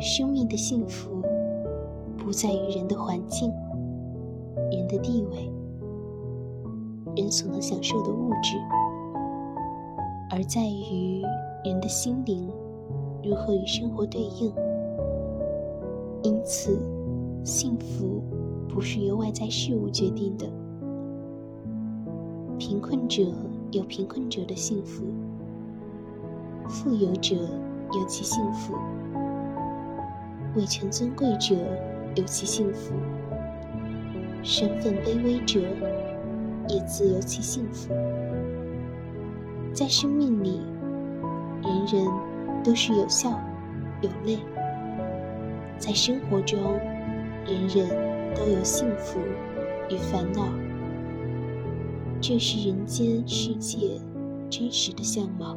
生命的幸福，不在于人的环境、人的地位、人所能享受的物质，而在于人的心灵如何与生活对应。因此，幸福不是由外在事物决定的。困者有贫困者的幸福，富有者有其幸福。位权尊贵者有其幸福，身份卑微者也自有其幸福。在生命里，人人都是有笑有泪；在生活中，人人都有幸福与烦恼。这是人间世界真实的相貌。